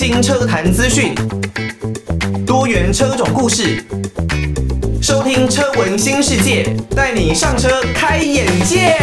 新车坛资讯，多元车种故事，收听车闻新世界，带你上车开眼界。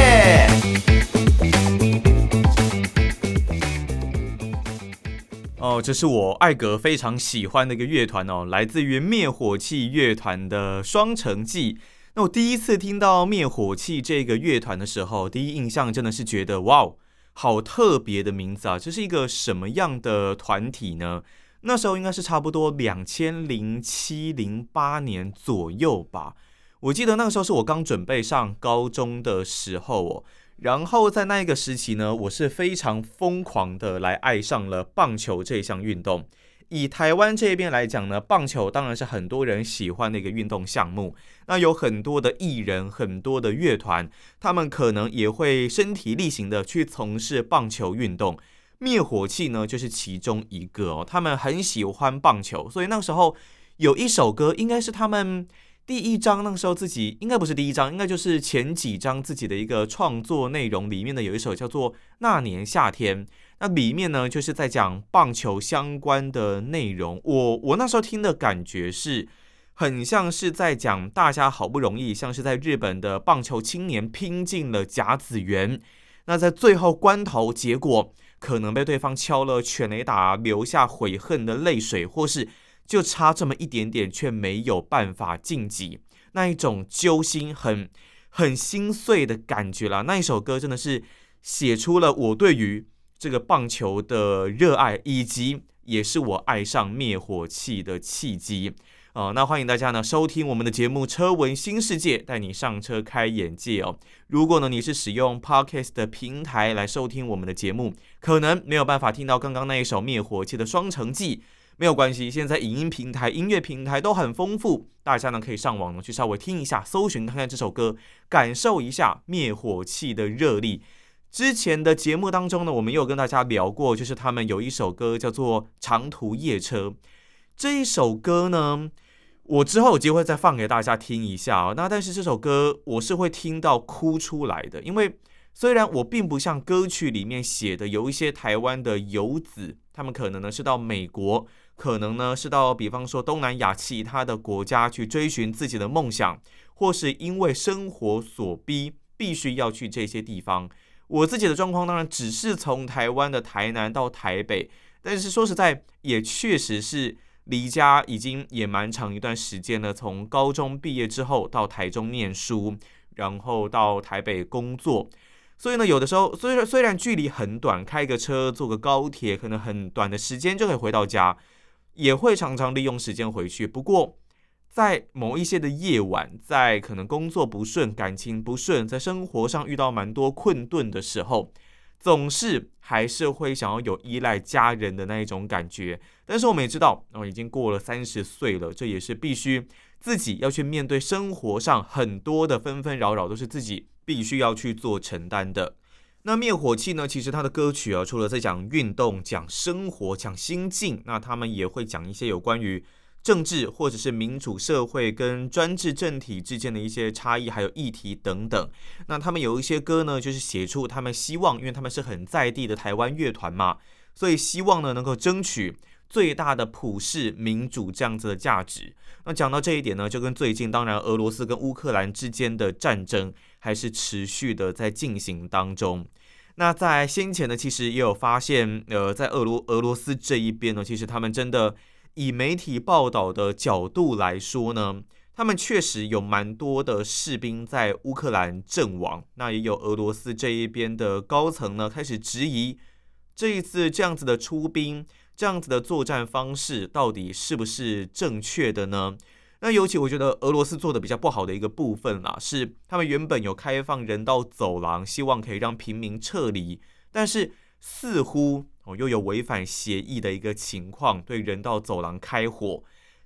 哦，这是我艾格非常喜欢的一个乐团哦，来自于灭火器乐团的《双城记》。那我第一次听到灭火器这个乐团的时候，第一印象真的是觉得哇哦。好特别的名字啊！这是一个什么样的团体呢？那时候应该是差不多两千零七零八年左右吧。我记得那个时候是我刚准备上高中的时候哦。然后在那一个时期呢，我是非常疯狂的来爱上了棒球这项运动。以台湾这边来讲呢，棒球当然是很多人喜欢的一个运动项目。那有很多的艺人，很多的乐团，他们可能也会身体力行的去从事棒球运动。灭火器呢，就是其中一个哦。他们很喜欢棒球，所以那时候有一首歌，应该是他们第一张，那时候自己应该不是第一张，应该就是前几张自己的一个创作内容里面的有一首叫做《那年夏天》。那里面呢，就是在讲棒球相关的内容。我我那时候听的感觉是，很像是在讲大家好不容易，像是在日本的棒球青年拼进了甲子园，那在最后关头，结果可能被对方敲了全垒打，留下悔恨的泪水，或是就差这么一点点，却没有办法晋级，那一种揪心很很心碎的感觉啦。那一首歌真的是写出了我对于。这个棒球的热爱，以及也是我爱上灭火器的契机哦、那欢迎大家呢收听我们的节目《车闻新世界》，带你上车开眼界哦。如果呢你是使用 Podcast 的平台来收听我们的节目，可能没有办法听到刚刚那一首灭火器的《双城记》，没有关系，现在影音平台、音乐平台都很丰富，大家呢可以上网呢去稍微听一下，搜寻看看这首歌，感受一下灭火器的热力。之前的节目当中呢，我们有跟大家聊过，就是他们有一首歌叫做《长途夜车》。这一首歌呢，我之后有机会再放给大家听一下哦。那但是这首歌我是会听到哭出来的，因为虽然我并不像歌曲里面写的，有一些台湾的游子，他们可能呢是到美国，可能呢是到比方说东南亚其他的国家去追寻自己的梦想，或是因为生活所逼，必须要去这些地方。我自己的状况当然只是从台湾的台南到台北，但是说实在，也确实是离家已经也蛮长一段时间了。从高中毕业之后到台中念书，然后到台北工作，所以呢，有的时候虽然虽然距离很短，开个车坐个高铁，可能很短的时间就可以回到家，也会常常利用时间回去。不过，在某一些的夜晚，在可能工作不顺、感情不顺，在生活上遇到蛮多困顿的时候，总是还是会想要有依赖家人的那一种感觉。但是我们也知道，哦，已经过了三十岁了，这也是必须自己要去面对生活上很多的纷纷扰扰，都是自己必须要去做承担的。那灭火器呢？其实他的歌曲啊，除了在讲运动、讲生活、讲心境，那他们也会讲一些有关于。政治或者是民主社会跟专制政体之间的一些差异，还有议题等等。那他们有一些歌呢，就是写出他们希望，因为他们是很在地的台湾乐团嘛，所以希望呢能够争取最大的普世民主这样子的价值。那讲到这一点呢，就跟最近当然俄罗斯跟乌克兰之间的战争还是持续的在进行当中。那在先前呢，其实也有发现，呃，在俄罗俄罗斯这一边呢，其实他们真的。以媒体报道的角度来说呢，他们确实有蛮多的士兵在乌克兰阵亡。那也有俄罗斯这一边的高层呢，开始质疑这一次这样子的出兵，这样子的作战方式到底是不是正确的呢？那尤其我觉得俄罗斯做的比较不好的一个部分啦，是他们原本有开放人道走廊，希望可以让平民撤离，但是似乎。哦，又有违反协议的一个情况，对人道走廊开火，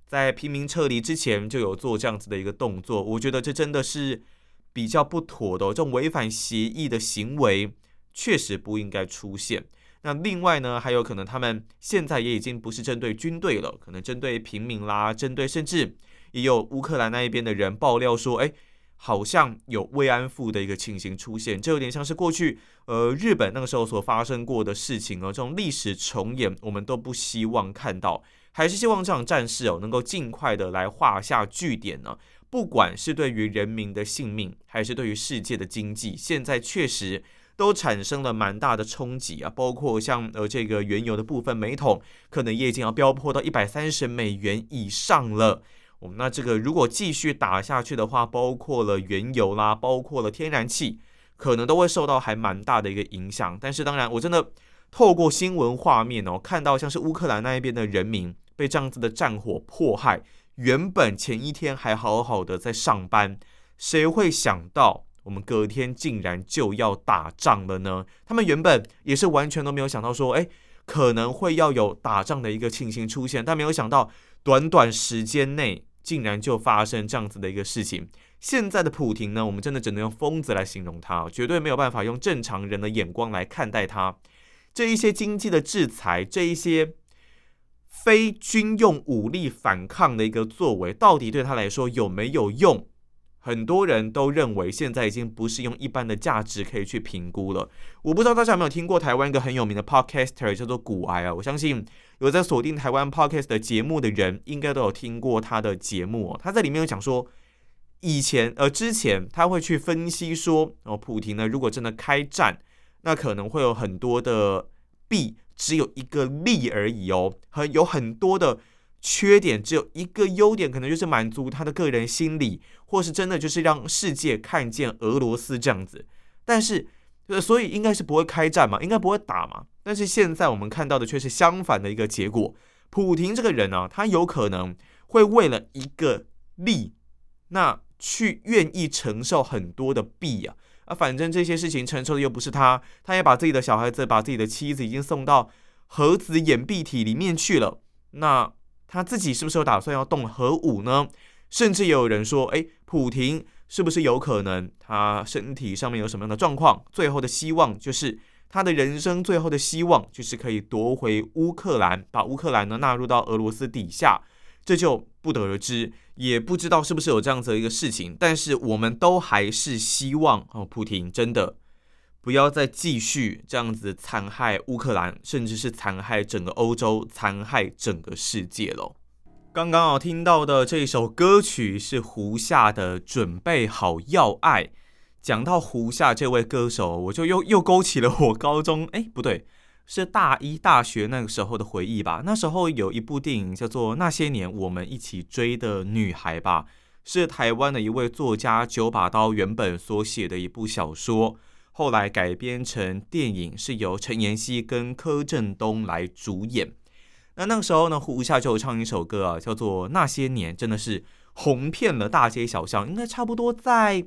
在平民撤离之前就有做这样子的一个动作，我觉得这真的是比较不妥的哦，这种违反协议的行为确实不应该出现。那另外呢，还有可能他们现在也已经不是针对军队了，可能针对平民啦，针对甚至也有乌克兰那一边的人爆料说，哎，好像有慰安妇的一个情形出现，这有点像是过去呃日本那个时候所发生过的事情哦，这种历史重演我们都不希望看到，还是希望这场战事哦能够尽快的来画下句点呢。不管是对于人民的性命，还是对于世界的经济，现在确实都产生了蛮大的冲击啊，包括像呃这个原油的部分，每桶可能也已经要飙破到一百三十美元以上了。我们那这个如果继续打下去的话，包括了原油啦，包括了天然气，可能都会受到还蛮大的一个影响。但是当然，我真的透过新闻画面哦，看到像是乌克兰那一边的人民被这样子的战火迫害，原本前一天还好好的在上班，谁会想到我们隔天竟然就要打仗了呢？他们原本也是完全都没有想到说，哎，可能会要有打仗的一个情形出现，但没有想到短短时间内。竟然就发生这样子的一个事情。现在的普廷呢，我们真的只能用疯子来形容他，绝对没有办法用正常人的眼光来看待他。这一些经济的制裁，这一些非军用武力反抗的一个作为，到底对他来说有没有用？很多人都认为现在已经不是用一般的价值可以去评估了。我不知道大家有没有听过台湾一个很有名的 podcaster 叫做古癌啊？我相信有在锁定台湾 podcast 的节目的人，应该都有听过他的节目哦。他在里面有讲说，以前呃之前他会去分析说，哦，普亭呢如果真的开战，那可能会有很多的弊，只有一个利而已哦，很有很多的。缺点只有一个优点，可能就是满足他的个人心理，或是真的就是让世界看见俄罗斯这样子。但是，呃所以应该是不会开战嘛，应该不会打嘛。但是现在我们看到的却是相反的一个结果。普廷这个人呢、他有可能会为了一个利，那去愿意承受很多的弊啊。啊，反正这些事情承受的又不是他，他也把自己的小孩子、把自己的妻子已经送到核子掩蔽体里面去了。那。他自己是不是有打算要动核武呢？甚至也有人说，诶，普亭是不是有可能他身体上面有什么样的状况？最后的希望就是他的人生最后的希望就是可以夺回乌克兰，把乌克兰呢纳入到俄罗斯底下，这就不得而知，也不知道是不是有这样子的一个事情。但是我们都还是希望哦，普亭真的。不要再继续这样子残害乌克兰，甚至是残害整个欧洲，残害整个世界喽。刚刚我听到的这首歌曲是胡夏的《准备好要爱》。讲到胡夏这位歌手，我就又又勾起了我高中，哎，不对，是大一大学那个时候的回忆吧。那时候有一部电影叫做《那些年我们一起追的女孩》吧，是台湾的一位作家九把刀原本所写的一部小说。后来改编成电影，是由陈妍希跟柯震东来主演。那那个时候呢，胡夏就唱一首歌啊，叫做《那些年》，真的是红遍了大街小巷。应该差不多在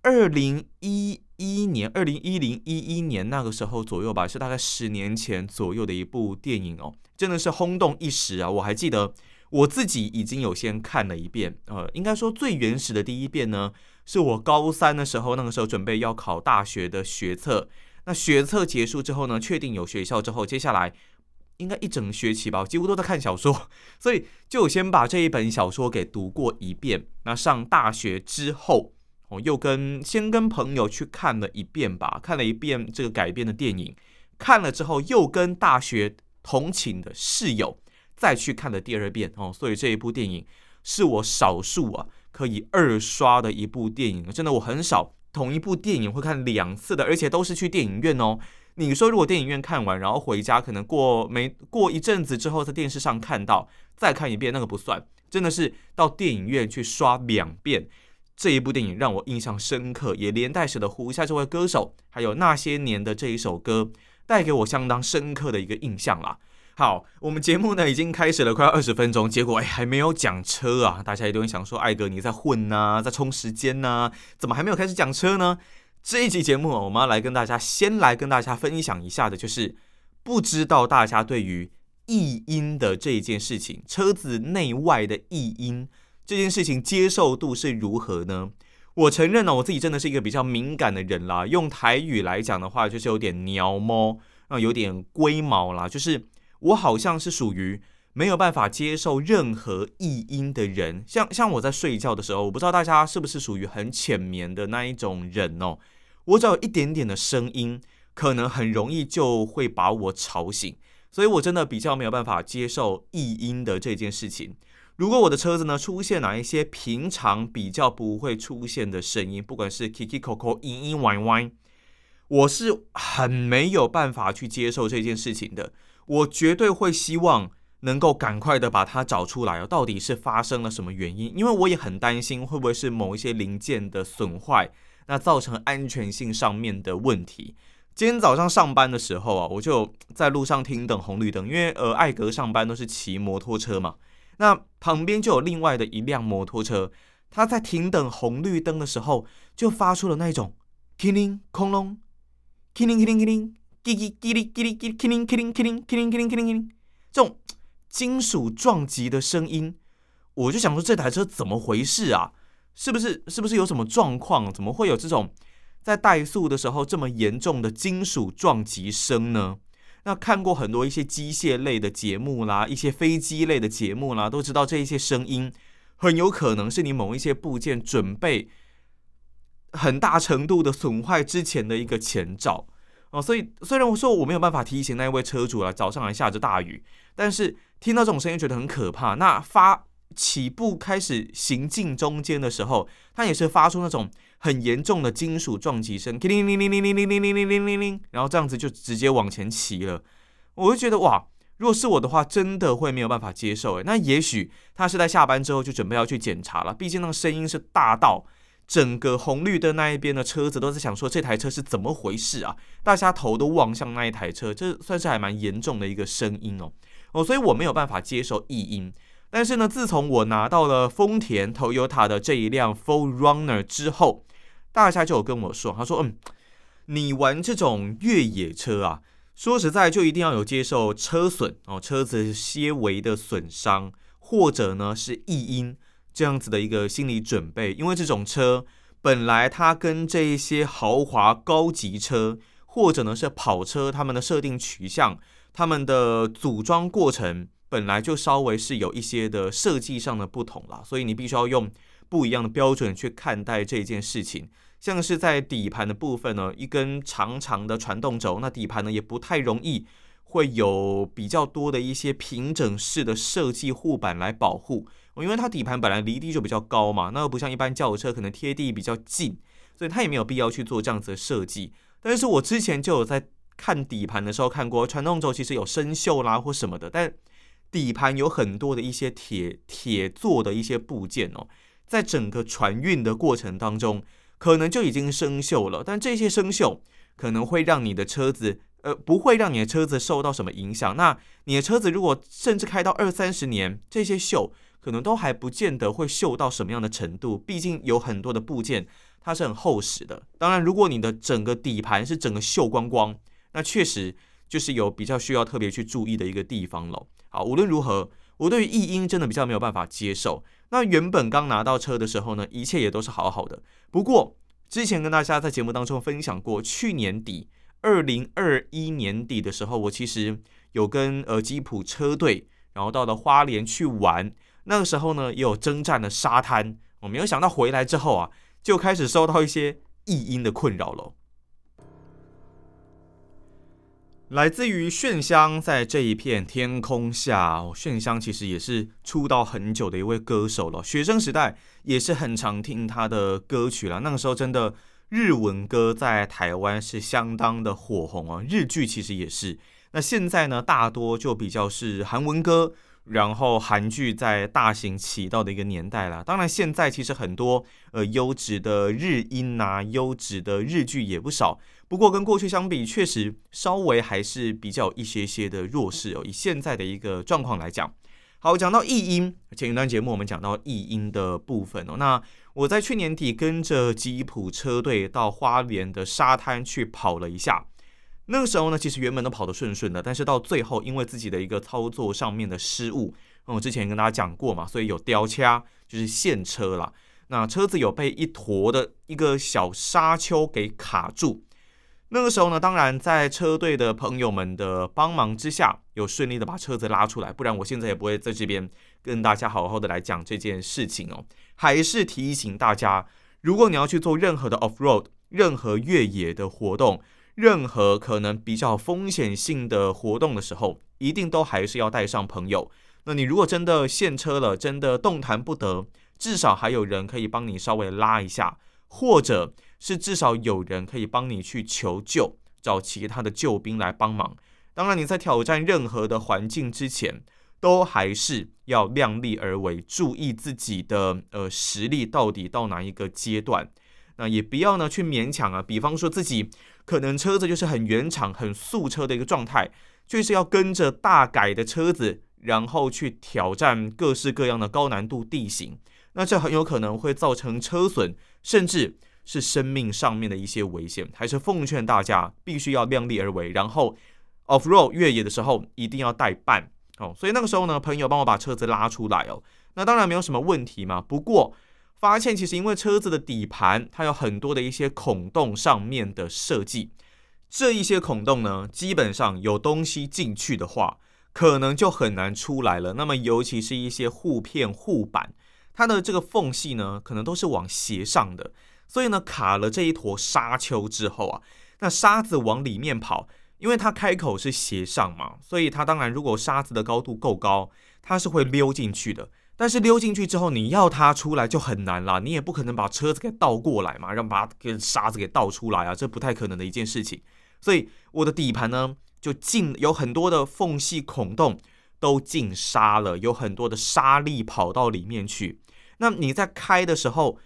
二零一一年、二零一零一一年那个时候左右吧，是大概十年前左右的一部电影哦，真的是轰动一时啊！我还记得我自己已经有先看了一遍，呃，应该说最原始的第一遍呢。是我高三的时候，那个时候准备要考大学的学测。那学测结束之后呢，确定有学校之后，接下来应该一整学期吧，我几乎都在看小说，所以就先把这一本小说给读过一遍。那上大学之后，我又跟先跟朋友去看了一遍吧，看了一遍这个改编的电影。看了之后，又跟大学同寝的室友再去看了第二遍哦。所以这一部电影是我少数啊。可以二刷的一部电影，真的我很少同一部电影会看两次的，而且都是去电影院哦。你说如果电影院看完，然后回家可能过没过一阵子之后在电视上看到，再看一遍那个不算，真的是到电影院去刷两遍。这一部电影让我印象深刻，也连带使得胡夏这位歌手，还有那些年的这一首歌，带给我相当深刻的一个印象啦。好，我们节目呢已经开始了快要二十分钟，结果哎还没有讲车啊！大家一定会想说，艾哥你在混呐、啊，在冲时间呐、啊，怎么还没有开始讲车呢？这一集节目我们要来跟大家先来跟大家分享一下的，就是不知道大家对于异音的这一件事情，车子内外的异音这件事情接受度是如何呢？我承认呢，我自己真的是一个比较敏感的人啦。用台语来讲的话，就是有点鸟毛啊，有点龟毛啦，就是。我好像是属于没有办法接受任何异音的人，像像我在睡觉的时候，我不知道大家是不是属于很浅眠的那一种人哦。我只要有一点点的声音，可能很容易就会把我吵醒，所以我真的比较没有办法接受异音的这件事情。如果我的车子呢出现哪一些平常比较不会出现的声音，不管是 kiki koko 嘤嘤歪歪，我是很没有办法去接受这件事情的。我绝对会希望能够赶快的把它找出来哦，到底是发生了什么原因？因为我也很担心会不会是某一些零件的损坏，那造成安全性上面的问题。今天早上上班的时候啊，我就在路上停等红绿灯，因为呃艾格上班都是骑摩托车嘛。那旁边就有另外的一辆摩托车，他在停等红绿灯的时候，就发出了那种“叮铃哐啷”“叮铃叮铃叮铃”“叽叽叽哩叽哩叽”“叮铃叮铃叮铃叮铃叮铃叮铃”这种金属撞击的声音，我就想说这台车怎么回事啊？是不是是不是有什么状况？怎么会有这种在怠速的时候这么严重的金属撞击声呢？那看过很多一些机械类的节目啦，一些飞机类的节目啦，都知道这一些声音很有可能是你某一些部件准备很大程度的损坏之前的一个前兆哦。所以虽然我说我没有办法提醒那一位车主了，早上还下着大雨，但是听到这种声音觉得很可怕。那发起步开始行进中间的时候，它也是发出那种。很严重的金属撞击声，叮铃铃铃铃铃铃铃铃铃铃铃，然后这样子就直接往前骑了。我就觉得哇，如果是我的话，真的会没有办法接受。诶，那也许他是在下班之后就准备要去检查了，毕竟那个声音是大到整个红绿灯那一边的车子都在想说这台车是怎么回事啊？大家头都望向那一台车，这算是还蛮严重的一个声音哦。哦，所以我没有办法接受异音。但是呢，自从我拿到了丰田 Toyota 的这一辆 4Runner 之后，大家就有跟我说，他说：“嗯，你玩这种越野车啊，说实在就一定要有接受车损哦，车子些微的损伤，或者呢是异音这样子的一个心理准备，因为这种车本来它跟这一些豪华高级车，或者呢是跑车，他们的设定取向，他们的组装过程本来就稍微是有一些的设计上的不同啦，所以你必须要用不一样的标准去看待这件事情。”像是在底盘的部分呢，一根长长的传动轴，那底盘呢也不太容易会有比较多的一些平整式的设计护板来保护，因为它底盘本来离地就比较高嘛，那又不像一般轿车可能贴地比较近，所以它也没有必要去做这样子的设计。但是我之前就有在看底盘的时候看过，传动轴其实有生锈啦或什么的，但底盘有很多的一些铁铁做的一些部件哦，在整个传运的过程当中。可能就已经生锈了，但这些生锈可能会让你的车子，呃，不会让你的车子受到什么影响。那你的车子如果甚至开到二三十年，这些锈可能都还不见得会锈到什么样的程度。毕竟有很多的部件它是很厚实的。当然，如果你的整个底盘是整个锈光光，那确实就是有比较需要特别去注意的一个地方了。好，无论如何，我对于异音真的比较没有办法接受。那原本刚拿到车的时候呢，一切也都是好好的。不过之前跟大家在节目当中分享过，去年底二零二一年底的时候，我其实有跟呃吉普车队，然后到了花莲去玩。那个时候呢，也有征战的沙滩。我没有想到回来之后啊，就开始受到一些异音的困扰了。来自于炫香，在这一片天空下，炫香其实也是出道很久的一位歌手了。学生时代也是很常听他的歌曲了。那个时候真的日文歌在台湾是相当的火红啊，日剧其实也是。那现在呢，大多就比较是韩文歌。然后韩剧在大行其道的一个年代了，当然现在其实很多呃优质的日音呐、啊，优质的日剧也不少。不过跟过去相比，确实稍微还是比较一些些的弱势哦。以现在的一个状况来讲，好，讲到异音，前一段节目我们讲到异音的部分哦。那我在去年底跟着吉普车队到花莲的沙滩去跑了一下。那个时候呢，其实原本都跑得顺顺的，但是到最后，因为自己的一个操作上面的失误，那我之前跟大家讲过嘛，所以有掉卡，就是陷车了。那车子有被一坨的一个小沙丘给卡住。那个时候呢，当然在车队的朋友们的帮忙之下，有顺利的把车子拉出来，不然我现在也不会在这边跟大家好好的来讲这件事情哦。还是提醒大家，如果你要去做任何的 off road，任何越野的活动，任何可能比较风险性的活动的时候，一定都还是要带上朋友。那你如果真的陷车了，真的动弹不得，至少还有人可以帮你稍微拉一下，或者是至少有人可以帮你去求救，找其他的救兵来帮忙。当然，你在挑战任何的环境之前，都还是要量力而为，注意自己的呃实力到底到哪一个阶段。那也不要呢去勉强啊，比方说自己可能车子就是很原厂、很素车的一个状态，就是要跟着大改的车子。然后去挑战各式各样的高难度地形，那这很有可能会造成车损，甚至是生命上面的一些危险。还是奉劝大家必须要量力而为，然后 off road 越野的时候一定要带伴哦。所以那个时候呢，朋友帮我把车子拉出来哦，那当然没有什么问题嘛。不过发现其实因为车子的底盘它有很多的一些孔洞上面的设计，这一些孔洞呢，基本上有东西进去的话。可能就很难出来了。那么，尤其是一些护片护板，它的这个缝隙呢，可能都是往斜上的。所以呢，卡了这一坨沙丘之后啊，那沙子往里面跑，因为它开口是斜上嘛，所以它当然如果沙子的高度够高，它是会溜进去的。但是溜进去之后，你要它出来就很难了。你也不可能把车子给倒过来嘛，让把跟沙子给倒出来啊，这不太可能的一件事情。所以我的底盘呢，就进有很多的缝隙孔洞都进沙了，有很多的沙粒跑到里面去。那你在开的时候，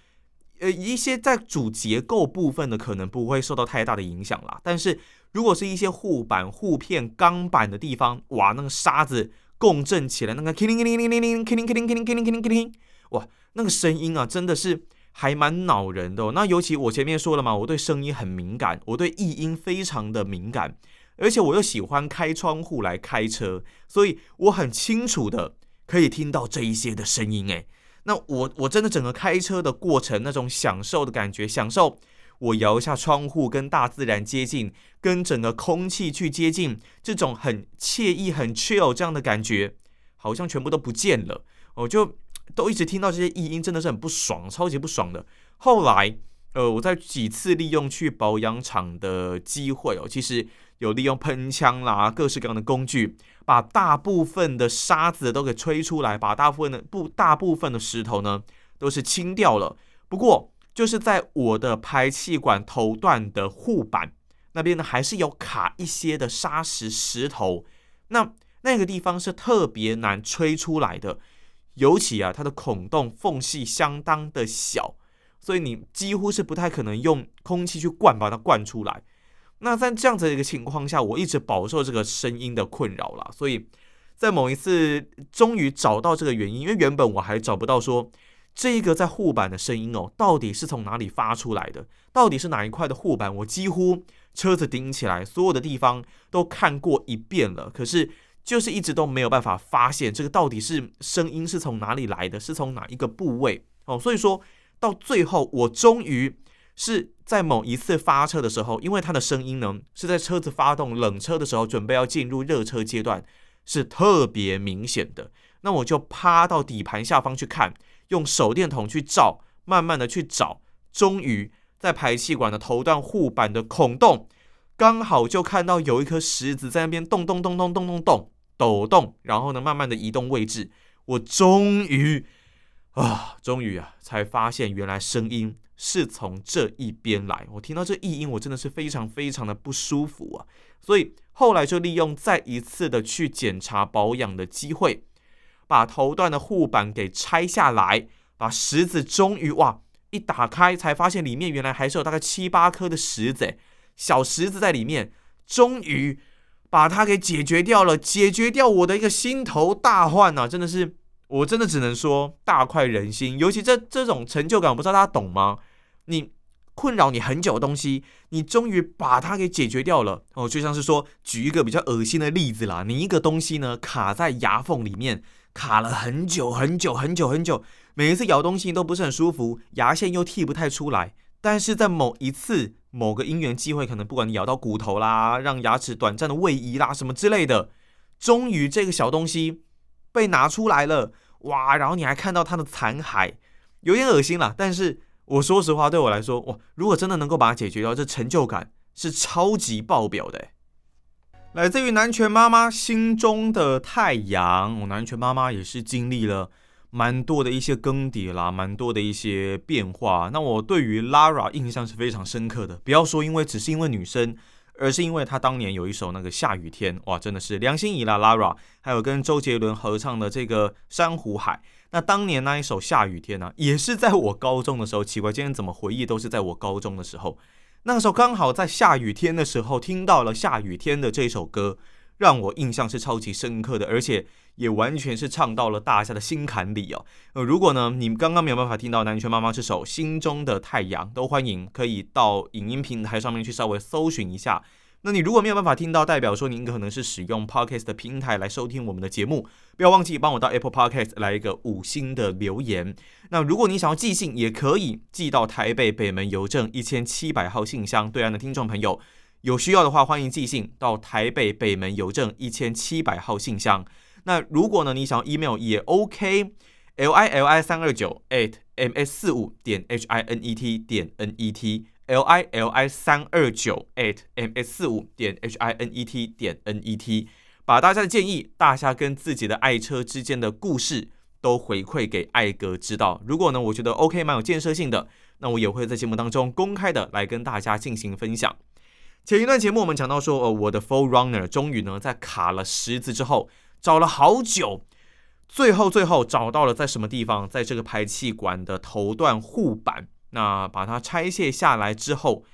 呃，一些在主结构部分的可能不会受到太大的影响啦。但是如果是一些护板、护片、钢板的地方，哇，那个沙子共振起来，那个叮铃铃铃铃铃，叮铃叮铃叮铃叮叮叮，哇，那个声音啊，真的是还蛮恼人的。那尤其我前面说了嘛，我对声音很敏感，我对异音非常的敏感。而且我又喜欢开窗户来开车，所以我很清楚的可以听到这一些的声音。诶，那我我真的整个开车的过程，那种享受的感觉，享受我摇一下窗户，跟大自然接近，跟整个空气去接近，这种很惬意、很 chill 这样的感觉，好像全部都不见了。我就都一直听到这些异音，真的是很不爽，超级不爽的。后来，呃，我在几次利用去保养厂的机会哦，其实。有利用喷枪啦，各式各样的工具，把大部分的沙子都给吹出来，把大部分的不大部分的石头呢，都是清掉了。不过，就是在我的排气管头段的护板那边呢，还是有卡一些的沙石石头。那那个地方是特别难吹出来的，尤其啊，它的孔洞缝隙相当的小，所以你几乎是不太可能用空气去灌把它灌出来。那在这样子的一个情况下，我一直饱受这个声音的困扰啦。所以在某一次终于找到这个原因，因为原本我还找不到说这一个在护板的声音哦，到底是从哪里发出来的，到底是哪一块的护板？我几乎车子顶起来，所有的地方都看过一遍了，可是就是一直都没有办法发现这个到底是声音是从哪里来的，是从哪一个部位哦。所以说到最后，我终于。是在某一次发车的时候，因为它的声音呢，是在车子发动冷车的时候，准备要进入热车阶段，是特别明显的。那我就趴到底盘下方去看，用手电筒去照，慢慢的去找，终于在排气管的头段护板的孔洞，刚好就看到有一颗石子在那边动动动动动动动抖动，然后呢，慢慢的移动位置，我终于啊，终于啊，才发现原来声音。是从这一边来，我听到这异音，我真的是非常非常的不舒服啊！所以后来就利用再一次的去检查保养的机会，把头段的护板给拆下来，把石子终于哇一打开，才发现里面原来还是有大概七八颗的石子，小石子在里面，终于把它给解决掉了，解决掉我的一个心头大患啊！真的是，我真的只能说大快人心，尤其这这种成就感，我不知道大家懂吗？你困扰你很久的东西，你终于把它给解决掉了哦，就像是说，举一个比较恶心的例子啦，你一个东西呢卡在牙缝里面，卡了很久很久很久很久，每一次咬东西都不是很舒服，牙线又剔不太出来，但是在某一次某个因缘机会，可能不管你咬到骨头啦，让牙齿短暂的位移啦什么之类的，终于这个小东西被拿出来了，哇！然后你还看到它的残骸，有点恶心了。但是我说实话，对我来说，哇，如果真的能够把它解决掉，这成就感是超级爆表的。来自于南拳妈妈心中的太阳，我南拳妈妈也是经历了蛮多的一些更迭啦，蛮多的一些变化。那我对于 Lara 印象是非常深刻的，不要说因为只是因为女生。而是因为他当年有一首那个下雨天，哇，真的是梁心颐啦，Lara，还有跟周杰伦合唱的这个珊瑚海。那当年那一首下雨天呢、也是在我高中的时候。奇怪，今天怎么回忆都是在我高中的时候。那个时候刚好在下雨天的时候听到了下雨天的这首歌，让我印象是超级深刻的，而且。也完全是唱到了大家的心坎里哦。呃，如果呢，你们刚刚没有办法听到南拳妈妈这首《心中的太阳》，都欢迎可以到影音平台上面去稍微搜寻一下。那你如果没有办法听到，代表说您可能是使用 Podcast 的平台来收听我们的节目，不要忘记帮我到 Apple Podcast 来一个五星的留言。那如果你想要寄信，也可以寄到台北北门邮政一千七百号信箱。对岸的听众朋友有需要的话，欢迎寄信到台北北门邮政一千七百号信箱。那如果呢，你想要 email 也 OK，l i l i 三二九 at m s 四五点 h i n e t 点 n e t l i l i 三二九 at m s 四五点 h i n e t 点 n e t，把大家的建议、大家跟自己的爱车之间的故事都回馈给艾格知道。如果呢，我觉得 OK 蛮有建设性的，那我也会在节目当中公开的来跟大家进行分享。前一段节目我们讲到说，呃，我的 4Runner 终于呢在卡了十字之后。找了好久，最后最后找到了在什么地方，在这个排气管的头段护板，那把它拆卸下来之后，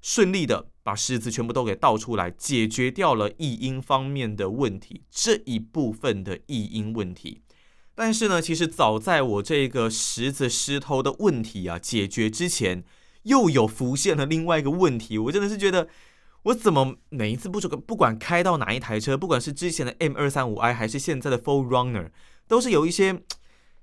顺利的把狮子全部都给倒出来，解决掉了异音方面的问题，这一部分的异音问题。但是呢，其实早在我这个狮子狮头的问题啊解决之前，又有浮现了另外一个问题，我真的是觉得。我怎么每一次不不管开到哪一台车，不管是之前的 M 二三五 i 还是现在的 Full Runner，都是有一些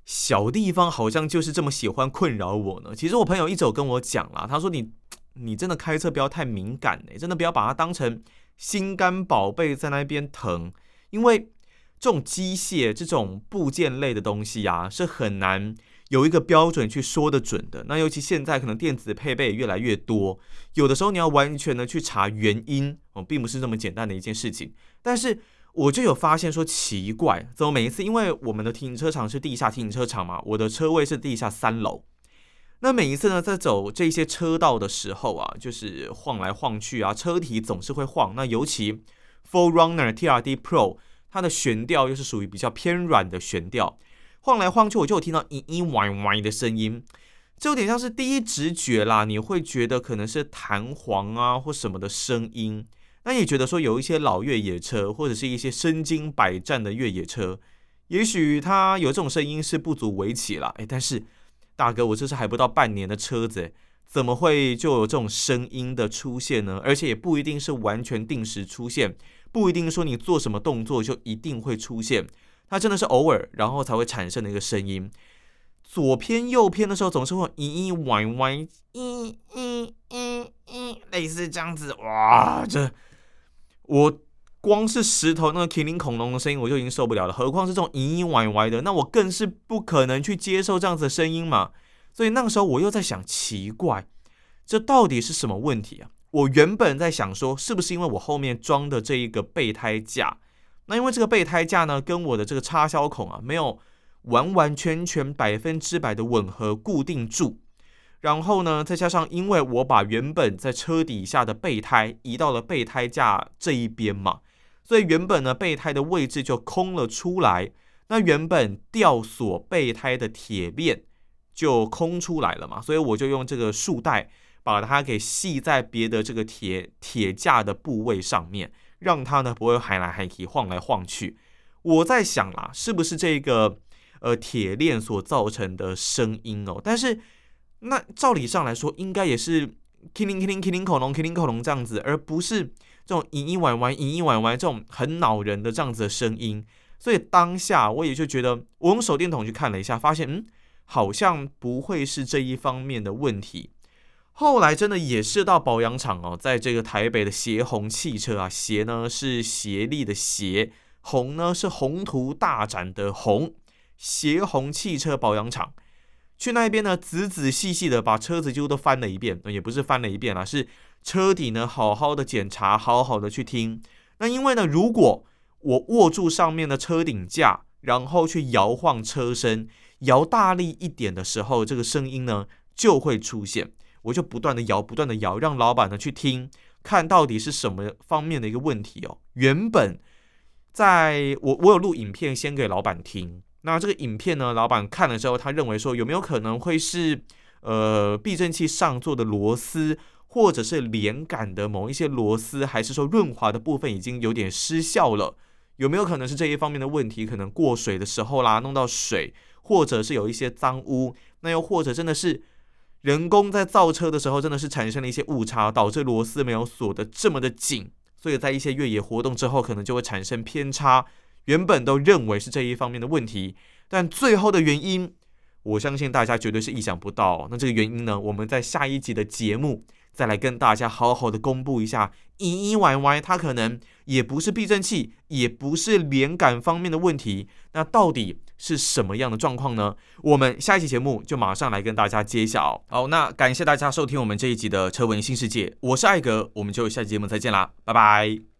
小地方好像就是这么喜欢困扰我呢。其实我朋友一直有跟我讲啦，他说你你真的开车不要太敏感哎，真的不要把它当成心肝宝贝在那边疼，因为这种机械这种部件类的东西啊是很难。有一个标准去说得准的，那尤其现在可能电子配备越来越多，有的时候你要完全的去查原因哦，并不是这么简单的一件事情。但是我就有发现说奇怪，怎么每一次因为我们的停车场是地下停车场嘛，我的车位是地下三楼，那每一次呢在走这些车道的时候啊，就是晃来晃去啊，车体总是会晃。那尤其 Forerunner TRD Pro 它的悬吊又是属于比较偏软的悬吊。晃来晃去，我就有听到嘤嘤歪歪的声音，就有点像是第一直觉啦。你会觉得可能是弹簧啊或什么的声音。那也觉得说有一些老越野车或者是一些身经百战的越野车，也许它有这种声音是不足为奇啦。诶，但是大哥，我这是还不到半年的车子，怎么会就有这种声音的出现呢？而且也不一定是完全定时出现，不一定说你做什么动作就一定会出现。它真的是偶尔，然后才会产生的一个声音，左偏右偏的时候总是会嘤嘤歪歪，嘤嘤嘤嘤，类似这样子。哇，这我光是石头那个麒麟恐龙的声音我就已经受不了了，何况是这种嘤嘤歪歪的，那我更是不可能去接受这样子的声音嘛。所以那个时候我又在想，奇怪，这到底是什么问题啊？我原本在想说，是不是因为我后面装的这一个备胎架？那因为这个备胎架呢，跟我的这个插销孔啊，没有完完全全百分之百的吻合固定住，然后呢，再加上因为我把原本在车底下的备胎移到了备胎架这一边嘛，所以原本呢备胎的位置就空了出来，那原本吊锁备胎的铁链就空出来了嘛，所以我就用这个束带把它给系在别的这个铁铁架的部位上面。让它呢不会喊来喊去、晃来晃去。我在想啦，是不是这个呃铁链所造成的声音哦？但是那照理上来说，应该也是麒麟麒麟麒麟恐龙麒麟恐龙这样子，而不是这种嘤嘤歪歪嘤嘤歪歪这种很恼人的这样子的声音。所以当下我也就觉得，我用手电筒去看了一下，发现嗯，好像不会是这一方面的问题。后来真的也是到保养厂哦，在这个台北的协宏汽车啊，协呢是协力的协，宏呢是宏图大展的宏，协宏汽车保养厂。去那边呢，仔仔细细的把车子几乎都翻了一遍，也不是翻了一遍啦，是车底呢好好的检查，好好的去听。那因为呢，如果我握住上面的车顶架，然后去摇晃车身，摇大力一点的时候，这个声音呢就会出现。我就不断的摇，不断的摇，让老板呢去听，看到底是什么方面的一个问题哦。原本在我我有录影片先给老板听。那这个影片呢，老板看了之后，他认为说有没有可能会是呃避震器上座的螺丝，或者是连杆的某一些螺丝，还是说润滑的部分已经有点失效了？有没有可能是这一方面的问题？可能过水的时候啦，弄到水，或者是有一些脏污，那又或者真的是人工在造车的时候，真的是产生了一些误差，导致螺丝没有锁得这么的紧，所以在一些越野活动之后，可能就会产生偏差。原本都认为是这一方面的问题，但最后的原因，我相信大家绝对是意想不到。那这个原因呢，我们在下一集的节目再来跟大家好好的公布一下。咦咦歪歪，它可能也不是避震器，也不是连杆方面的问题，那到底是什么样的状况呢？我们下一期节目就马上来跟大家揭晓。好，那感谢大家收听我们这一集的车闻新世界，我是艾格，我们就下期节目再见啦，拜拜。